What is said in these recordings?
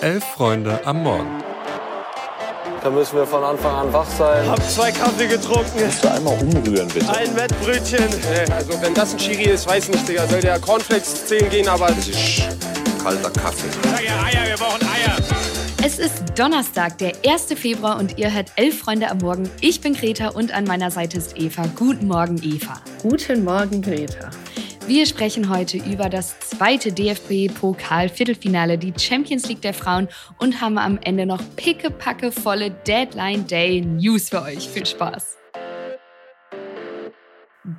Elf Freunde am Morgen. Da müssen wir von Anfang an wach sein. Hab zwei Kaffee getrunken. Musst du einmal umrühren, bitte. Ein Wettbrötchen. Also wenn das ein Chiri ist, weiß nicht, Digga. Soll der Cornflakes 10 gehen, aber... Das ist kalter Kaffee. Sag ja Eier, wir brauchen Eier. Es ist Donnerstag, der 1. Februar und ihr hört Elf Freunde am Morgen. Ich bin Greta und an meiner Seite ist Eva. Guten Morgen, Eva. Guten Morgen, Greta. Wir sprechen heute über das zweite DFB-Pokal-Viertelfinale, die Champions League der Frauen und haben am Ende noch pickepackevolle Deadline Day News für euch. Viel Spaß!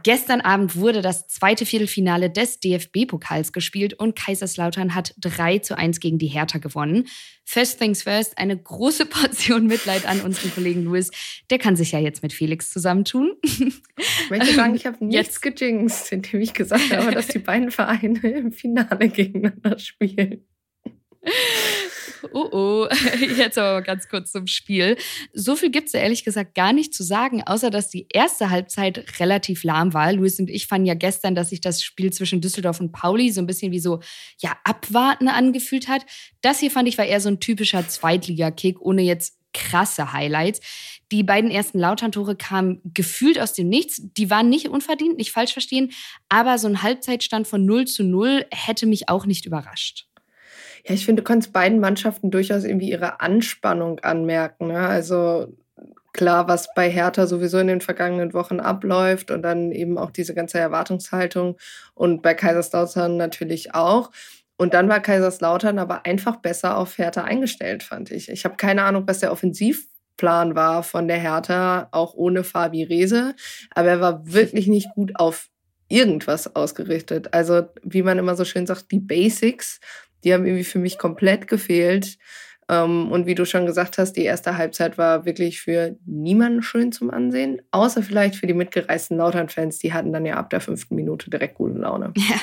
Gestern Abend wurde das zweite Viertelfinale des DFB-Pokals gespielt und Kaiserslautern hat 3 zu 1 gegen die Hertha gewonnen. First things first, eine große Portion Mitleid an unseren Kollegen Louis. Der kann sich ja jetzt mit Felix zusammentun. Ich möchte sagen, ich habe nichts gejinxt, indem ich gesagt habe, dass die beiden Vereine im Finale gegeneinander spielen. Oh oh, jetzt aber ganz kurz zum Spiel. So viel gibt es ehrlich gesagt gar nicht zu sagen, außer dass die erste Halbzeit relativ lahm war. Luis und ich fanden ja gestern, dass sich das Spiel zwischen Düsseldorf und Pauli so ein bisschen wie so, ja, abwarten angefühlt hat. Das hier fand ich war eher so ein typischer Zweitliga-Kick, ohne jetzt krasse Highlights. Die beiden ersten Lautern-Tore kamen gefühlt aus dem Nichts. Die waren nicht unverdient, nicht falsch verstehen, aber so ein Halbzeitstand von 0 zu 0 hätte mich auch nicht überrascht. Ja, ich finde, du kannst beiden Mannschaften durchaus irgendwie ihre Anspannung anmerken. Ne? Also klar, was bei Hertha sowieso in den vergangenen Wochen abläuft und dann eben auch diese ganze Erwartungshaltung und bei Kaiserslautern natürlich auch. Und dann war Kaiserslautern aber einfach besser auf Hertha eingestellt, fand ich. Ich habe keine Ahnung, was der Offensivplan war von der Hertha, auch ohne Fabi Rehse. Aber er war wirklich nicht gut auf irgendwas ausgerichtet. Also, wie man immer so schön sagt, die Basics die haben irgendwie für mich komplett gefehlt. Ähm, und wie du schon gesagt hast, die erste Halbzeit war wirklich für niemanden schön zum Ansehen, außer vielleicht für die mitgereisten Lautern-Fans. Die hatten dann ja ab der fünften Minute direkt gute Laune. Ja,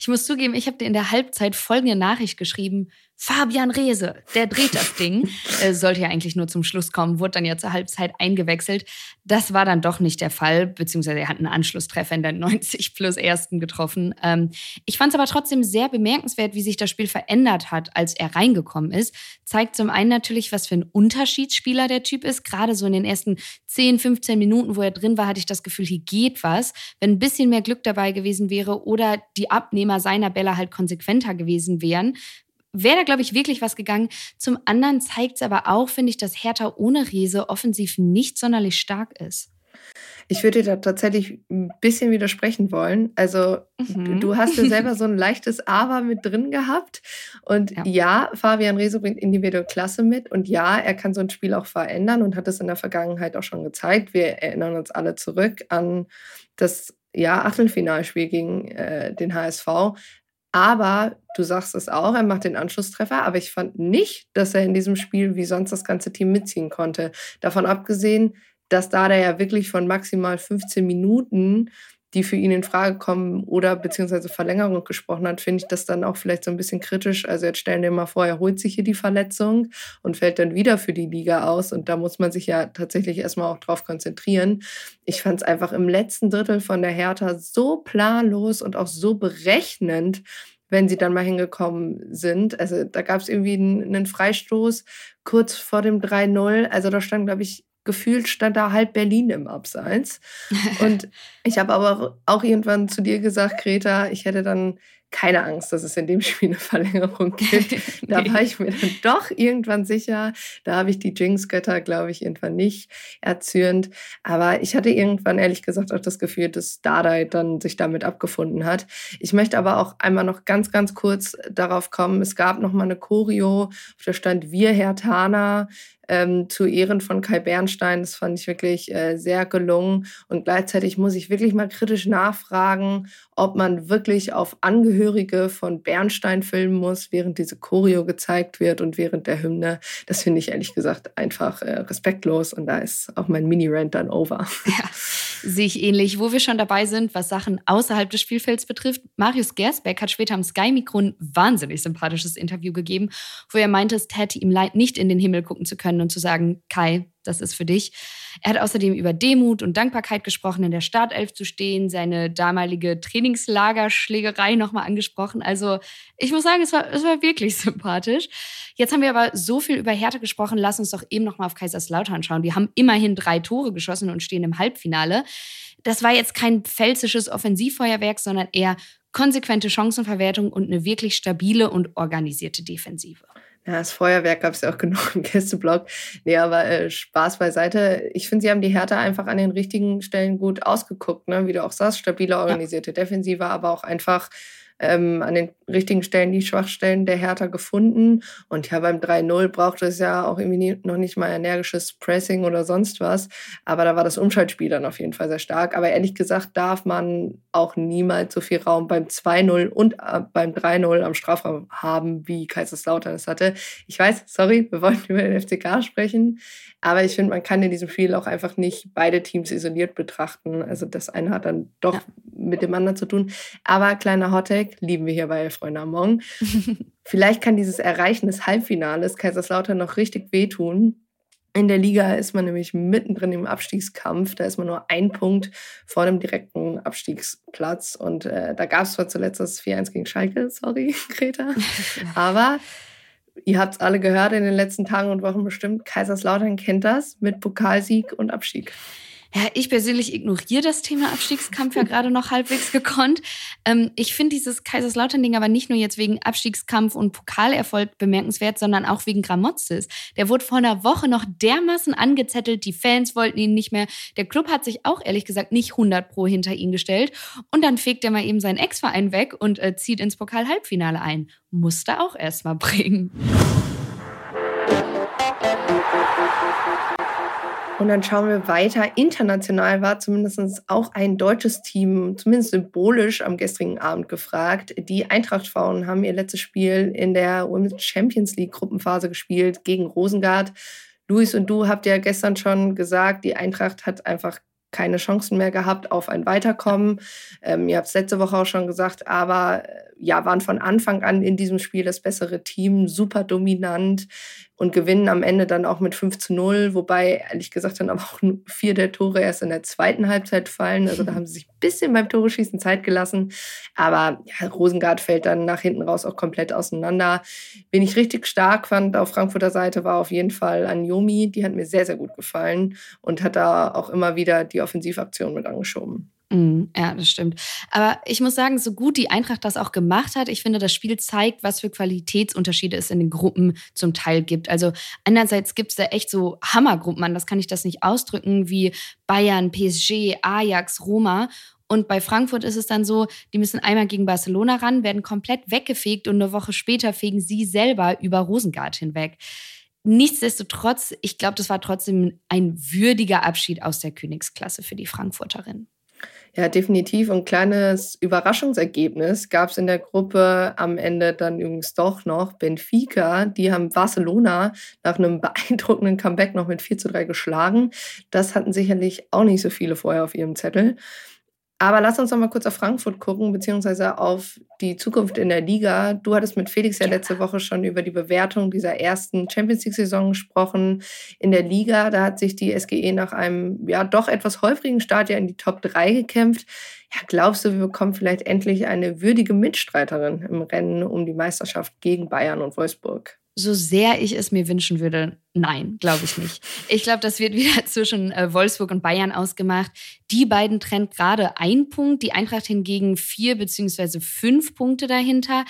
ich muss zugeben, ich habe dir in der Halbzeit folgende Nachricht geschrieben. Fabian Reese, der dreht das Ding. äh, sollte ja eigentlich nur zum Schluss kommen, wurde dann ja zur Halbzeit eingewechselt. Das war dann doch nicht der Fall, beziehungsweise er hat einen Anschlusstreffer in der 90 plus ersten getroffen. Ähm, ich fand es aber trotzdem sehr bemerkenswert, wie sich das Spiel verändert hat, als er reingekommen ist. Zeigt zum einen natürlich, was für ein Unterschiedsspieler der Typ ist. Gerade so in den ersten 10, 15 Minuten, wo er drin war, hatte ich das Gefühl, hier geht was. Wenn ein bisschen mehr Glück dabei gewesen wäre oder die Abnehmer seiner Bälle halt konsequenter gewesen wären, wäre da, glaube ich, wirklich was gegangen. Zum anderen zeigt es aber auch, finde ich, dass Hertha ohne Riese offensiv nicht sonderlich stark ist. Ich würde dir da tatsächlich ein bisschen widersprechen wollen. Also, mhm. du hast ja selber so ein leichtes Aber mit drin gehabt. Und ja, ja Fabian Reso bringt individuelle Klasse mit. Und ja, er kann so ein Spiel auch verändern und hat es in der Vergangenheit auch schon gezeigt. Wir erinnern uns alle zurück an das ja, Achtelfinalspiel gegen äh, den HSV. Aber du sagst es auch, er macht den Anschlusstreffer, aber ich fand nicht, dass er in diesem Spiel wie sonst das ganze Team mitziehen konnte. Davon abgesehen, dass da der ja wirklich von maximal 15 Minuten die für ihn in Frage kommen oder beziehungsweise Verlängerung gesprochen hat, finde ich das dann auch vielleicht so ein bisschen kritisch. Also jetzt stellen wir mal vor, er holt sich hier die Verletzung und fällt dann wieder für die Liga aus und da muss man sich ja tatsächlich erstmal auch drauf konzentrieren. Ich fand es einfach im letzten Drittel von der Hertha so planlos und auch so berechnend, wenn sie dann mal hingekommen sind. Also da gab es irgendwie einen, Freistoß kurz vor dem 3-0. Also da stand, glaube ich, gefühlt stand da halb Berlin im Abseits. Und ich habe aber auch irgendwann zu dir gesagt, Greta, ich hätte dann keine Angst, dass es in dem Spiel eine Verlängerung gibt. Da nee. war ich mir dann doch irgendwann sicher. Da habe ich die Jinx-Götter, glaube ich, irgendwann nicht erzürnt. Aber ich hatte irgendwann ehrlich gesagt auch das Gefühl, dass Dardai dann sich damit abgefunden hat. Ich möchte aber auch einmal noch ganz, ganz kurz darauf kommen. Es gab noch mal eine Choreo, auf der stand Wir, Herr Tana, ähm, zu Ehren von Kai Bernstein. Das fand ich wirklich äh, sehr gelungen. Und gleichzeitig muss ich wirklich mal kritisch nachfragen, ob man wirklich auf Angehörige von Bernstein filmen muss, während diese Choreo gezeigt wird und während der Hymne. Das finde ich ehrlich gesagt einfach äh, respektlos. Und da ist auch mein Mini-Rant dann over. Ja, sehe ich ähnlich. Wo wir schon dabei sind, was Sachen außerhalb des Spielfelds betrifft, Marius Gersbeck hat später am Sky-Mikro ein wahnsinnig sympathisches Interview gegeben, wo er meinte, es täte ihm leid, nicht in den Himmel gucken zu können können und zu sagen, Kai, das ist für dich. Er hat außerdem über Demut und Dankbarkeit gesprochen, in der Startelf zu stehen, seine damalige Trainingslagerschlägerei nochmal angesprochen. Also ich muss sagen, es war, es war wirklich sympathisch. Jetzt haben wir aber so viel über Härte gesprochen, lass uns doch eben nochmal auf Kaiserslautern schauen. Die haben immerhin drei Tore geschossen und stehen im Halbfinale. Das war jetzt kein pfälzisches Offensivfeuerwerk, sondern eher konsequente Chancenverwertung und eine wirklich stabile und organisierte Defensive. Ja, das Feuerwerk gab es ja auch genug im Gästeblock. Nee, aber äh, Spaß beiseite. Ich finde, sie haben die Härte einfach an den richtigen Stellen gut ausgeguckt, ne? wie du auch sagst, stabile, organisierte ja. Defensive, aber auch einfach ähm, an den richtigen Stellen die Schwachstellen der Hertha gefunden. Und ja, beim 3-0 braucht es ja auch irgendwie noch nicht mal energisches Pressing oder sonst was. Aber da war das Umschaltspiel dann auf jeden Fall sehr stark. Aber ehrlich gesagt darf man auch niemals so viel Raum beim 2-0 und äh, beim 3-0 am Strafraum haben, wie Kaiserslautern es hatte. Ich weiß, sorry, wir wollten über den FCK sprechen. Aber ich finde, man kann in diesem Spiel auch einfach nicht beide Teams isoliert betrachten. Also das eine hat dann doch ja. mit dem anderen zu tun. Aber kleiner Hottag, lieben wir hier bei Freunde Among. Vielleicht kann dieses Erreichen des Halbfinales Kaiserslautern noch richtig wehtun. In der Liga ist man nämlich mittendrin im Abstiegskampf. Da ist man nur ein Punkt vor dem direkten Abstiegsplatz. Und äh, da gab es zwar zuletzt das 4-1 gegen Schalke, sorry, Greta. Aber ihr habt es alle gehört in den letzten Tagen und Wochen bestimmt. Kaiserslautern kennt das mit Pokalsieg und Abstieg. Ja, ich persönlich ignoriere das Thema Abstiegskampf ja gerade noch halbwegs gekonnt. Ähm, ich finde dieses Kaiserslautern-Ding aber nicht nur jetzt wegen Abstiegskampf und Pokalerfolg bemerkenswert, sondern auch wegen Gramozis. Der wurde vor einer Woche noch dermaßen angezettelt, die Fans wollten ihn nicht mehr. Der Club hat sich auch ehrlich gesagt nicht 100 pro hinter ihn gestellt. Und dann fegt er mal eben seinen Ex-Verein weg und äh, zieht ins Pokal-Halbfinale ein. Musste auch erstmal bringen. Und dann schauen wir weiter. International war zumindest auch ein deutsches Team, zumindest symbolisch am gestrigen Abend gefragt. Die Eintracht-Frauen haben ihr letztes Spiel in der Women's Champions League Gruppenphase gespielt gegen Rosengard. Luis und du habt ja gestern schon gesagt, die Eintracht hat einfach keine Chancen mehr gehabt auf ein Weiterkommen. Ähm, ihr habt es letzte Woche auch schon gesagt, aber äh, ja, waren von Anfang an in diesem Spiel das bessere Team, super dominant und gewinnen am Ende dann auch mit 5 zu 0, wobei ehrlich gesagt dann aber auch vier der Tore erst in der zweiten Halbzeit fallen. Also da haben sie sich ein bisschen beim Tore-Schießen Zeit gelassen. Aber ja, Rosengard fällt dann nach hinten raus auch komplett auseinander. Wen ich richtig stark fand auf Frankfurter Seite war auf jeden Fall Anjomi. Die hat mir sehr, sehr gut gefallen und hat da auch immer wieder die Offensivaktion mit angeschoben. Mhm, ja, das stimmt. Aber ich muss sagen, so gut die Eintracht das auch gemacht hat, ich finde, das Spiel zeigt, was für Qualitätsunterschiede es in den Gruppen zum Teil gibt. Also einerseits gibt es da echt so Hammergruppen, an das kann ich das nicht ausdrücken, wie Bayern, PSG, Ajax, Roma. Und bei Frankfurt ist es dann so, die müssen einmal gegen Barcelona ran, werden komplett weggefegt und eine Woche später fegen sie selber über Rosengard hinweg. Nichtsdestotrotz, ich glaube, das war trotzdem ein würdiger Abschied aus der Königsklasse für die Frankfurterin. Ja, definitiv. Ein kleines Überraschungsergebnis gab es in der Gruppe am Ende dann übrigens doch noch. Benfica, die haben Barcelona nach einem beeindruckenden Comeback noch mit 4 zu 3 geschlagen. Das hatten sicherlich auch nicht so viele vorher auf ihrem Zettel. Aber lass uns noch mal kurz auf Frankfurt gucken, beziehungsweise auf die Zukunft in der Liga. Du hattest mit Felix ja letzte Woche schon über die Bewertung dieser ersten Champions League-Saison gesprochen. In der Liga, da hat sich die SGE nach einem ja doch etwas häufigen Start ja in die Top 3 gekämpft. Ja, glaubst du, wir bekommen vielleicht endlich eine würdige Mitstreiterin im Rennen um die Meisterschaft gegen Bayern und Wolfsburg? so sehr ich es mir wünschen würde, nein, glaube ich nicht. Ich glaube, das wird wieder zwischen äh, Wolfsburg und Bayern ausgemacht. Die beiden trennt gerade ein Punkt, die Eintracht hingegen vier beziehungsweise fünf Punkte dahinter.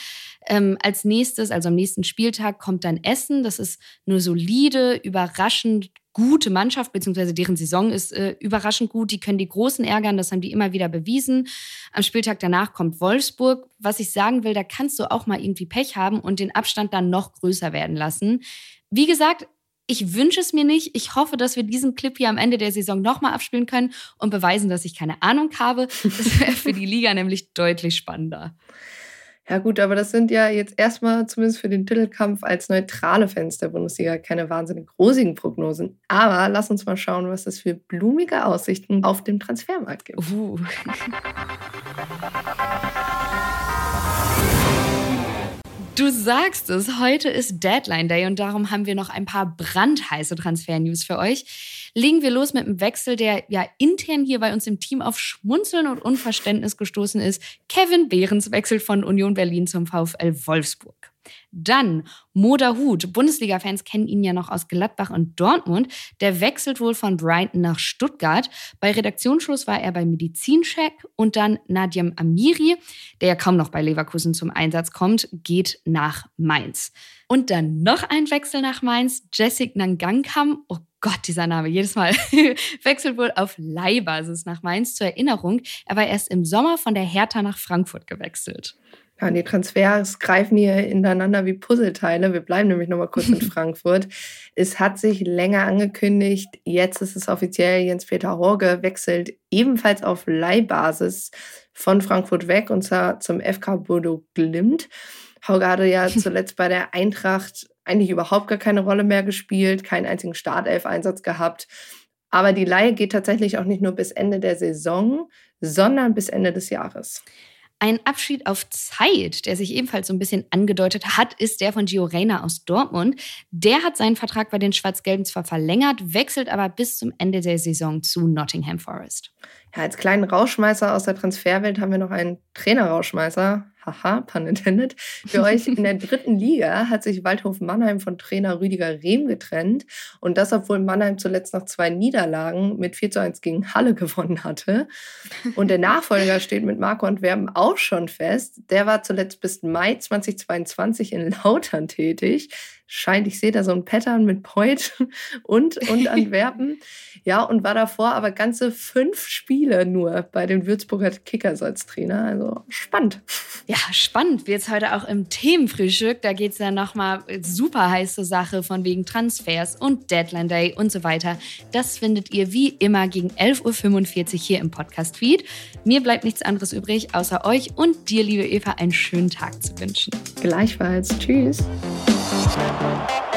Ähm, als nächstes, also am nächsten Spieltag, kommt dann Essen. Das ist nur solide, überraschend gute Mannschaft, beziehungsweise deren Saison ist äh, überraschend gut. Die können die Großen ärgern, das haben die immer wieder bewiesen. Am Spieltag danach kommt Wolfsburg. Was ich sagen will, da kannst du auch mal irgendwie Pech haben und den Abstand dann noch größer werden lassen. Wie gesagt, ich wünsche es mir nicht. Ich hoffe, dass wir diesen Clip hier am Ende der Saison nochmal abspielen können und beweisen, dass ich keine Ahnung habe. Das wäre für die Liga nämlich deutlich spannender. Ja gut, aber das sind ja jetzt erstmal zumindest für den Titelkampf als neutrale Fans der Bundesliga keine wahnsinnig rosigen Prognosen. Aber lass uns mal schauen, was es für blumige Aussichten auf dem Transfermarkt gibt. Uh. Du sagst es, heute ist Deadline Day und darum haben wir noch ein paar brandheiße Transfer-News für euch. Legen wir los mit einem Wechsel, der ja intern hier bei uns im Team auf Schmunzeln und Unverständnis gestoßen ist. Kevin Behrens wechselt von Union Berlin zum VfL Wolfsburg. Dann Moda Hut. Bundesliga-Fans kennen ihn ja noch aus Gladbach und Dortmund. Der wechselt wohl von Brighton nach Stuttgart. Bei Redaktionsschluss war er bei Medizincheck und dann Nadjem Amiri, der ja kaum noch bei Leverkusen zum Einsatz kommt, geht nach Mainz. Und dann noch ein Wechsel nach Mainz. Jessic Nangankam. Oh Gott, dieser Name, jedes Mal. wechselt wohl auf Leihbasis nach Mainz. Zur Erinnerung, er war erst im Sommer von der Hertha nach Frankfurt gewechselt. Ja, die Transfers greifen hier ineinander wie Puzzleteile. Wir bleiben nämlich noch mal kurz in Frankfurt. Es hat sich länger angekündigt. Jetzt ist es offiziell. Jens-Peter Horge wechselt ebenfalls auf Leihbasis von Frankfurt weg und zwar zum FK Bodo Glimt. Hauge hatte ja zuletzt bei der Eintracht eigentlich überhaupt gar keine Rolle mehr gespielt, keinen einzigen Startelf-Einsatz gehabt. Aber die Leihe geht tatsächlich auch nicht nur bis Ende der Saison, sondern bis Ende des Jahres. Ein Abschied auf Zeit, der sich ebenfalls so ein bisschen angedeutet hat, ist der von Gio Reyna aus Dortmund. Der hat seinen Vertrag bei den Schwarz-Gelben zwar verlängert, wechselt aber bis zum Ende der Saison zu Nottingham Forest. Ja, als kleinen Rauschmeißer aus der Transferwelt haben wir noch einen Trainerrauschmeißer haha, pun intended, für euch. In der dritten Liga hat sich Waldhof Mannheim von Trainer Rüdiger Rehm getrennt. Und das, obwohl Mannheim zuletzt nach zwei Niederlagen mit 4 zu 1 gegen Halle gewonnen hatte. Und der Nachfolger steht mit Marco Antwerpen auch schon fest. Der war zuletzt bis Mai 2022 in Lautern tätig scheint, ich sehe da so ein Pattern mit Point und, und Antwerpen. ja, und war davor aber ganze fünf Spiele nur bei den Würzburger Kickers als Trainer. Also spannend. Ja, spannend wird es heute auch im Themenfrühstück. Da geht es ja nochmal super heiße Sache von wegen Transfers und Deadline Day und so weiter. Das findet ihr wie immer gegen 11.45 Uhr hier im Podcast-Feed. Mir bleibt nichts anderes übrig, außer euch und dir, liebe Eva, einen schönen Tag zu wünschen. Gleichfalls. Tschüss. Thank you.